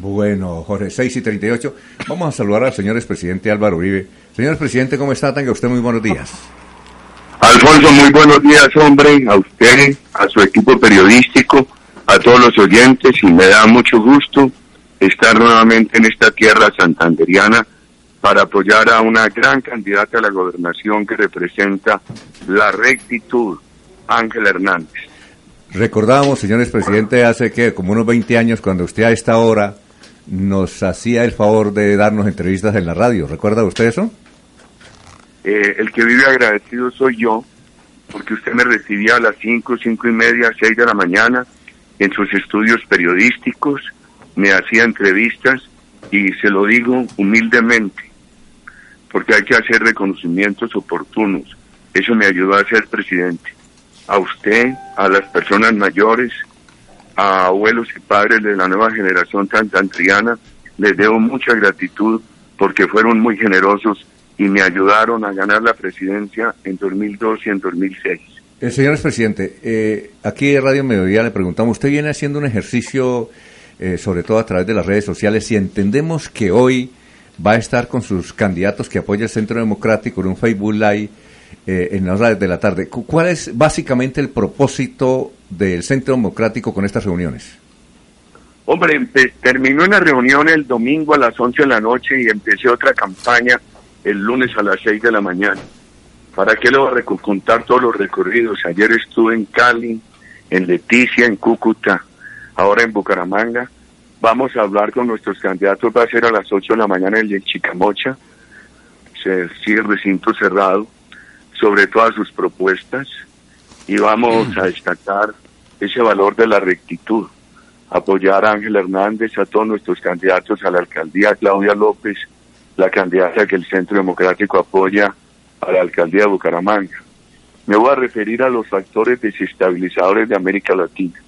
Bueno, Jorge, 6 y 38. Vamos a saludar al señor expresidente Álvaro Uribe. Señor presidente, ¿cómo está? Tenga usted muy buenos días. Alfonso, muy buenos días, hombre, a usted, a su equipo periodístico, a todos los oyentes, y me da mucho gusto estar nuevamente en esta tierra santanderiana para apoyar a una gran candidata a la gobernación que representa la rectitud, Ángela Hernández. Recordábamos, señores presidente, hace que como unos 20 años, cuando usted a esta hora nos hacía el favor de darnos entrevistas en la radio. ¿Recuerda usted eso? Eh, el que vive agradecido soy yo, porque usted me recibía a las 5, cinco y media, 6 de la mañana en sus estudios periodísticos, me hacía entrevistas y se lo digo humildemente, porque hay que hacer reconocimientos oportunos. Eso me ayudó a ser presidente. A usted, a las personas mayores, a abuelos y padres de la nueva generación santantriana, les debo mucha gratitud porque fueron muy generosos y me ayudaron a ganar la presidencia en 2002 y en 2006. El señor presidente, eh, aquí en Radio Mediodía le preguntamos, usted viene haciendo un ejercicio, eh, sobre todo a través de las redes sociales, y entendemos que hoy va a estar con sus candidatos que apoya el Centro Democrático en un Facebook Live eh, en las horas de la tarde. ¿Cuál es básicamente el propósito del Centro Democrático con estas reuniones? Hombre, terminó una reunión el domingo a las 11 de la noche y empecé otra campaña el lunes a las 6 de la mañana. ¿Para qué le voy a contar todos los recorridos? Ayer estuve en Cali, en Leticia, en Cúcuta, ahora en Bucaramanga. Vamos a hablar con nuestros candidatos, va a ser a las 8 de la mañana el de Chicamocha, se sigue recinto cerrado sobre todas sus propuestas y vamos a destacar ese valor de la rectitud, apoyar a Ángel Hernández, a todos nuestros candidatos a la alcaldía, Claudia López, la candidata que el Centro Democrático apoya a la alcaldía de Bucaramanga. Me voy a referir a los factores desestabilizadores de América Latina,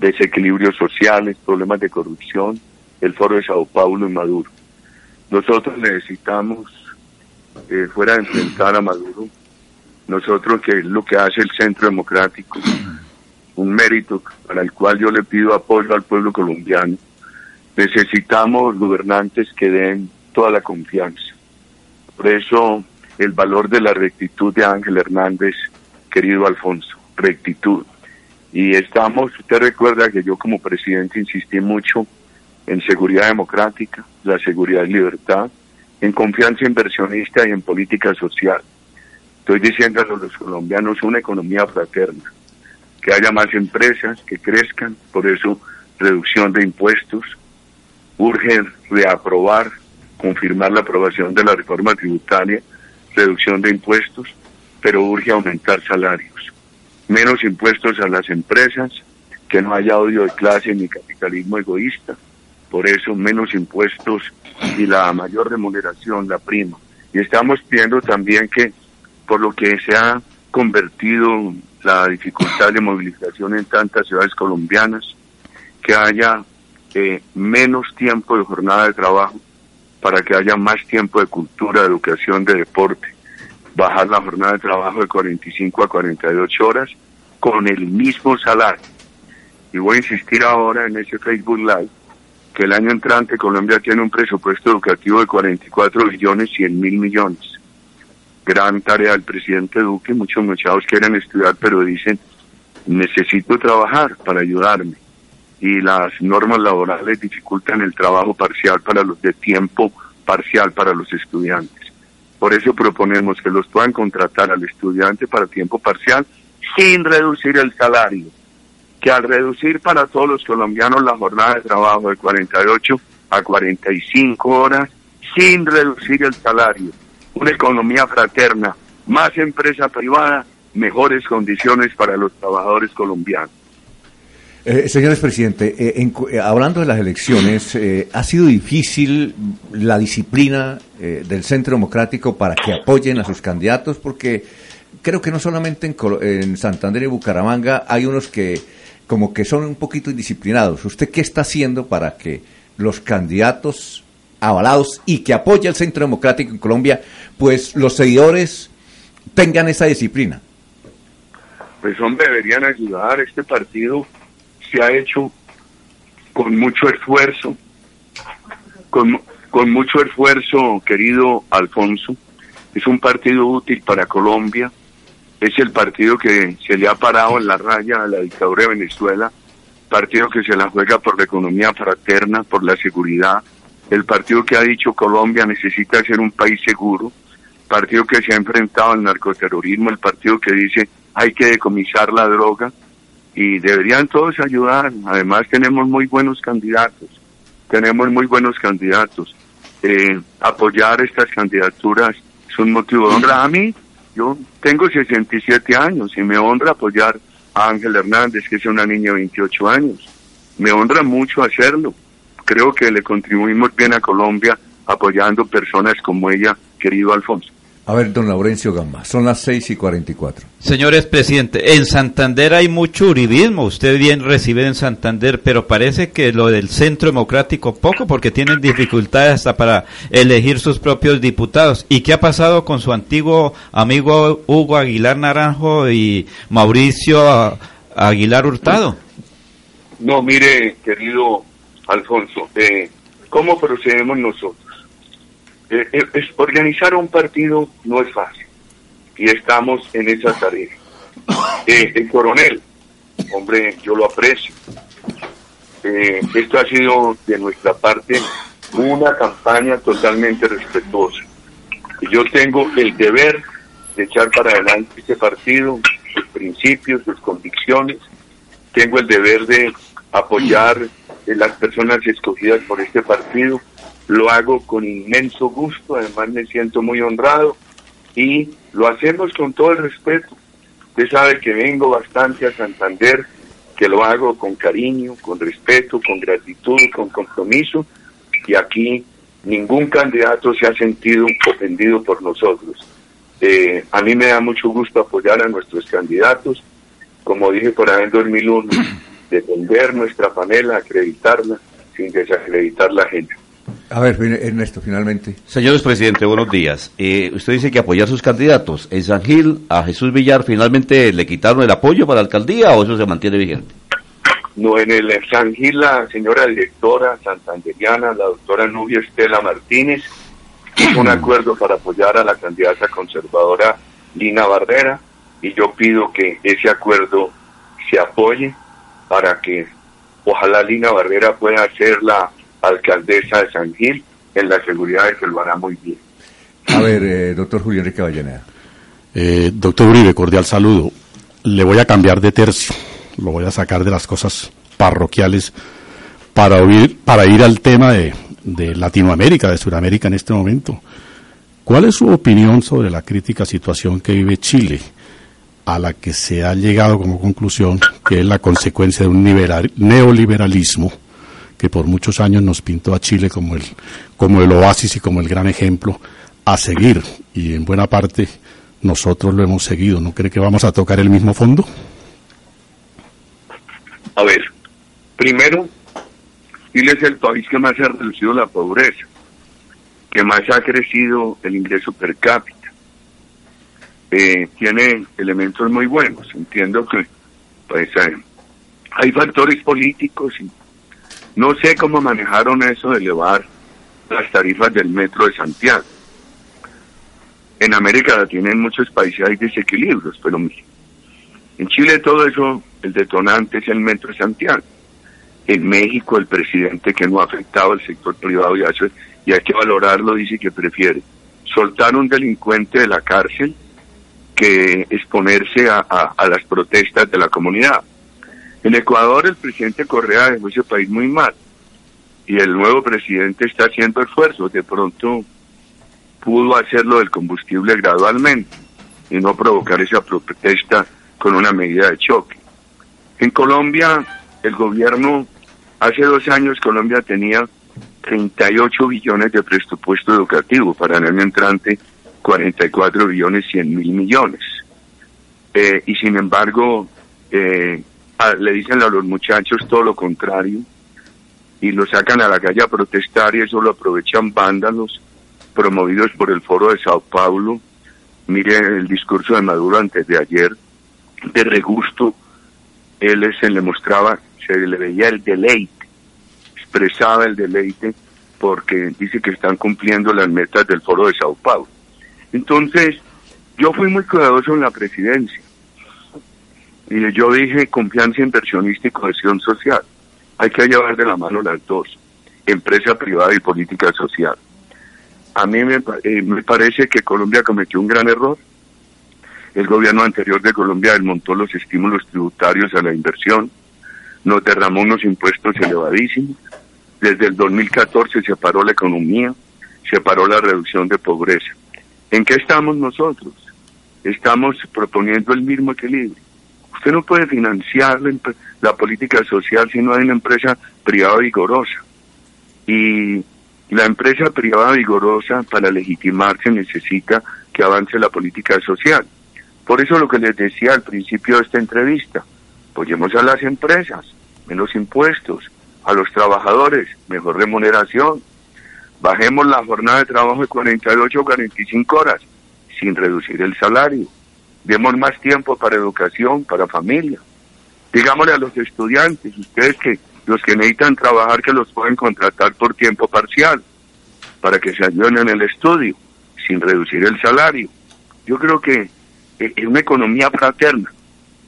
desequilibrios sociales, problemas de corrupción, el foro de Sao Paulo y Maduro. Nosotros necesitamos, eh, fuera de enfrentar a Maduro, nosotros, que es lo que hace el Centro Democrático, un mérito para el cual yo le pido apoyo al pueblo colombiano, necesitamos gobernantes que den toda la confianza. Por eso el valor de la rectitud de Ángel Hernández, querido Alfonso, rectitud. Y estamos, usted recuerda que yo como presidente insistí mucho en seguridad democrática, la seguridad y libertad, en confianza inversionista y en política social. Estoy diciendo a los colombianos una economía fraterna, que haya más empresas que crezcan, por eso reducción de impuestos, urge reaprobar, confirmar la aprobación de la reforma tributaria, reducción de impuestos, pero urge aumentar salarios, menos impuestos a las empresas, que no haya odio de clase ni capitalismo egoísta, por eso menos impuestos y la mayor remuneración, la prima. Y estamos pidiendo también que por lo que se ha convertido la dificultad de movilización en tantas ciudades colombianas, que haya eh, menos tiempo de jornada de trabajo para que haya más tiempo de cultura, de educación, de deporte, bajar la jornada de trabajo de 45 a 48 horas con el mismo salario. Y voy a insistir ahora en ese Facebook Live que el año entrante Colombia tiene un presupuesto educativo de 44 billones 100 mil millones gran tarea del presidente Duque. Muchos muchachos quieren estudiar, pero dicen, necesito trabajar para ayudarme. Y las normas laborales dificultan el trabajo parcial para los de tiempo parcial para los estudiantes. Por eso proponemos que los puedan contratar al estudiante para tiempo parcial sin reducir el salario. Que al reducir para todos los colombianos la jornada de trabajo de 48 a 45 horas, sin reducir el salario, una economía fraterna, más empresa privada, mejores condiciones para los trabajadores colombianos. Eh, señores presidente, eh, eh, hablando de las elecciones, ¿ha sido difícil la disciplina del Centro Democrático para que apoyen a sus candidatos? Porque creo que no solamente en, en, Santander y Bucaramanga hay unos que como que son un poquito indisciplinados. ¿Usted qué está haciendo para que los candidatos avalados y que apoya el Centro Democrático en Colombia, pues los seguidores tengan esa disciplina? Pues hombre, deberían ayudar. Este partido se ha hecho con mucho esfuerzo, con, con mucho esfuerzo, querido Alfonso. Es un partido útil para Colombia. Es el partido que se le ha parado en la raya a la dictadura de Venezuela. Partido que se la juega por la economía fraterna, por la seguridad, el partido que ha dicho Colombia necesita ser un país seguro, partido que se ha enfrentado al narcoterrorismo, el partido que dice hay que decomisar la droga y deberían todos ayudar. Además tenemos muy buenos candidatos, tenemos muy buenos candidatos. Eh, apoyar estas candidaturas es un motivo de honra. A mí, yo tengo 67 años y me honra apoyar a Ángel Hernández, que es una niña de 28 años. Me honra mucho hacerlo creo que le contribuimos bien a Colombia apoyando personas como ella, querido Alfonso. A ver, don Laurencio Gamba, son las 6 y 44. Señores presidente, en Santander hay mucho uribismo, usted bien recibe en Santander, pero parece que lo del Centro Democrático poco, porque tienen dificultades hasta para elegir sus propios diputados. ¿Y qué ha pasado con su antiguo amigo Hugo Aguilar Naranjo y Mauricio Aguilar Hurtado? No, mire, querido Alfonso, eh, ¿cómo procedemos nosotros? Eh, eh, organizar un partido no es fácil y estamos en esa tarea. el coronel, hombre, yo lo aprecio. esto ha sido de nuestra parte una campaña totalmente respetuosa. Yo tengo el deber de echar para adelante este partido, sus principios, sus convicciones. Tengo el deber de apoyar de las personas escogidas por este partido. Lo hago con inmenso gusto, además me siento muy honrado y lo hacemos con todo el respeto. Usted sabe que vengo bastante a Santander, que lo hago con cariño, con respeto, con gratitud, con compromiso y aquí ningún candidato se ha sentido ofendido por nosotros. Eh, a mí me da mucho gusto apoyar a nuestros candidatos. Como dije por ahí en 2001, defender nuestra panela, acreditarla, sin desacreditar la gente. A ver, Ernesto, finalmente. Señores presidente, buenos días. Eh, usted dice que apoyar sus candidatos. ¿En San Gil a Jesús Villar finalmente le quitaron el apoyo para la alcaldía o eso se mantiene vigente? No, en el San Gil la señora directora santanderiana, la doctora Nubia Estela Martínez, hizo un acuerdo para apoyar a la candidata conservadora Lina Barrera y yo pido que ese acuerdo se apoye para que ojalá Lina Barrera pueda ser la alcaldesa de San Gil en la seguridad de que lo hará muy bien. A ver, eh, doctor Julio Enrique Vallenea. Eh, doctor Uribe, cordial saludo. Le voy a cambiar de tercio, lo voy a sacar de las cosas parroquiales para, oír, para ir al tema de, de Latinoamérica, de Sudamérica en este momento. ¿Cuál es su opinión sobre la crítica situación que vive Chile? A la que se ha llegado como conclusión, que es la consecuencia de un neoliberalismo que por muchos años nos pintó a Chile como el, como el oasis y como el gran ejemplo a seguir. Y en buena parte nosotros lo hemos seguido. ¿No cree que vamos a tocar el mismo fondo? A ver, primero, Chile es el país que más ha reducido la pobreza, que más ha crecido el ingreso per cápita eh, tiene elementos muy buenos. Entiendo que pues eh, hay factores políticos y no sé cómo manejaron eso de elevar las tarifas del metro de Santiago. En América Latina en muchos países hay desequilibrios, pero en Chile todo eso, el detonante es el metro de Santiago. En México el presidente que no ha afectado al sector privado y, hace, y hay que valorarlo dice que prefiere soltar un delincuente de la cárcel que exponerse a, las protestas de la comunidad. En Ecuador el presidente Correa dejó ese país muy mal y el nuevo presidente está haciendo esfuerzos. De pronto pudo hacerlo del combustible gradualmente y no provocar esa protesta con una medida de choque. En Colombia el gobierno, hace dos años Colombia tenía 38 billones de presupuesto educativo, para el año entrante 44 billones 100 mil millones. Eh, y sin embargo, eh, le dicen a los muchachos todo lo contrario y lo sacan a la calle a protestar y eso lo aprovechan vándalos promovidos por el Foro de Sao Paulo. Mire el discurso de Maduro antes de ayer, de regusto, él se le mostraba, se le veía el deleite, expresaba el deleite porque dice que están cumpliendo las metas del Foro de Sao Paulo. Entonces, yo fui muy cuidadoso en la presidencia. Y yo dije confianza inversionista y cohesión social. Hay que llevar de la mano las dos, empresa privada y política social. A mí me, eh, me parece que Colombia cometió un gran error. El gobierno anterior de Colombia desmontó los estímulos tributarios a la inversión, nos derramó unos impuestos elevadísimos. Desde el 2014 se paró la economía, se paró la reducción de pobreza. ¿En qué estamos nosotros? Estamos proponiendo el mismo equilibrio. Usted no puede financiar la, política social si no hay una empresa privada vigorosa. Y la empresa privada vigorosa para legitimarse necesita que avance la política social. Por eso lo que les decía al principio de esta entrevista, apoyemos a las empresas, menos impuestos, a los trabajadores, mejor remuneración, bajemos la jornada de trabajo de 48 o 45 horas sin reducir el salario, demos más tiempo para educación, para familia. Digámosle a los estudiantes, ustedes que los que necesitan trabajar que los pueden contratar por tiempo parcial para que se ayuden en el estudio sin reducir el salario. Yo creo que es una economía fraterna,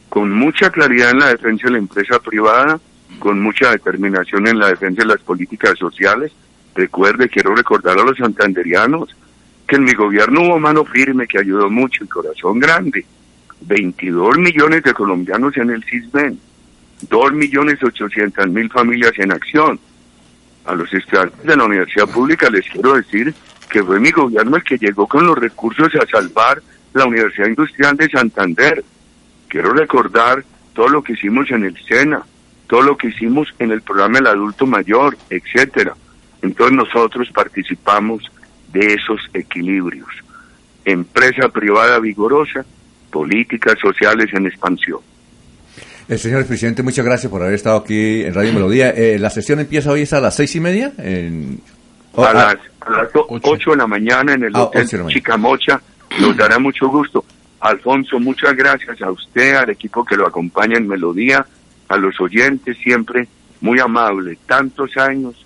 con mucha claridad en la defensa de la empresa privada, con mucha determinación en la defensa de las políticas sociales. Recuerde, quiero recordar a los santanderianos que en mi gobierno hubo mano firme que ayudó mucho y corazón grande. 22 millones de colombianos en el CISBEN, 2 millones 800 mil familias en acción. A los estudiantes de la universidad pública les quiero decir que fue mi gobierno el que llegó con los recursos a salvar la Universidad Industrial de Santander. Quiero recordar todo lo que hicimos en el SENA, todo lo que hicimos en el programa del adulto mayor, etcétera. Entonces nosotros participamos de esos equilibrios. Empresa privada vigorosa, políticas sociales en expansión. El señor presidente, muchas gracias por haber estado aquí en Radio Melodía. Eh, la sesión empieza hoy a las seis y media. En... a, las, ocho. de la mañana en el ah, Hotel Chicamocha. Nos dará mucho gusto. Alfonso, muchas gracias a usted, al equipo que lo acompaña en Melodía, a los oyentes siempre muy amable. Tantos años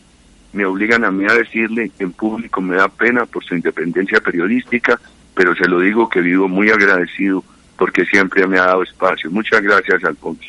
me obligan a mí a decirle en público, me da pena por su independencia periodística, pero se lo digo que vivo muy agradecido porque siempre me ha dado espacio. Muchas gracias, Alfonso.